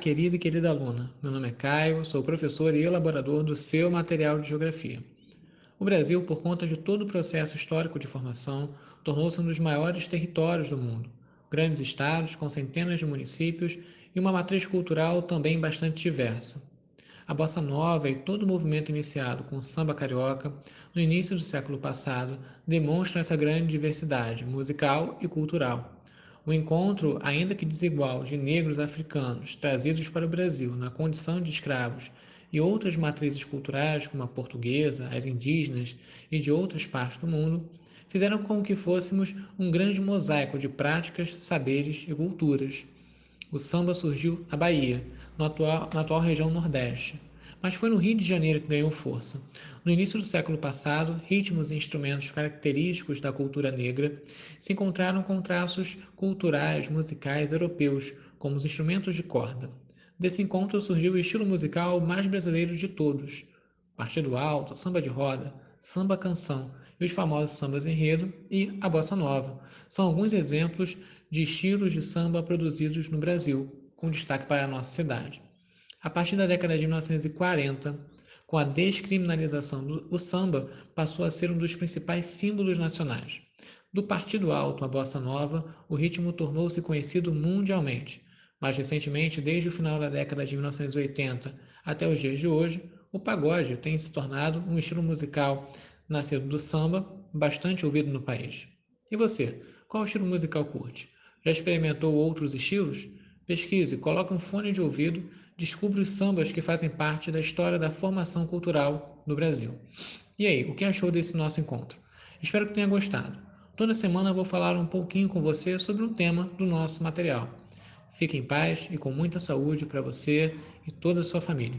querida e querida aluna. Meu nome é Caio, sou professor e elaborador do seu material de geografia. O Brasil, por conta de todo o processo histórico de formação, tornou-se um dos maiores territórios do mundo. Grandes estados com centenas de municípios e uma matriz cultural também bastante diversa. A bossa nova e todo o movimento iniciado com o samba carioca no início do século passado demonstram essa grande diversidade musical e cultural. O encontro, ainda que desigual, de negros africanos trazidos para o Brasil na condição de escravos e outras matrizes culturais, como a portuguesa, as indígenas e de outras partes do mundo, fizeram com que fôssemos um grande mosaico de práticas, saberes e culturas. O samba surgiu na Bahia, atual, na atual região Nordeste, mas foi no Rio de Janeiro que ganhou força. No início do século passado, ritmos e instrumentos característicos da cultura negra se encontraram com traços culturais, musicais europeus, como os instrumentos de corda. Desse encontro surgiu o estilo musical mais brasileiro de todos: partido alto, samba de roda, samba canção e os famosos sambas enredo e a bossa nova. São alguns exemplos de estilos de samba produzidos no Brasil, com destaque para a nossa cidade. A partir da década de 1940, com a descriminalização do samba, passou a ser um dos principais símbolos nacionais. Do Partido Alto à Bossa Nova, o ritmo tornou-se conhecido mundialmente. Mais recentemente, desde o final da década de 1980 até os dias de hoje, o pagode tem se tornado um estilo musical nascido do samba, bastante ouvido no país. E você, qual estilo musical curte? Já experimentou outros estilos? Pesquise, coloque um fone de ouvido descubra os sambas que fazem parte da história da formação cultural no Brasil. E aí, o que achou desse nosso encontro? Espero que tenha gostado. Toda semana eu vou falar um pouquinho com você sobre um tema do nosso material. Fique em paz e com muita saúde para você e toda a sua família.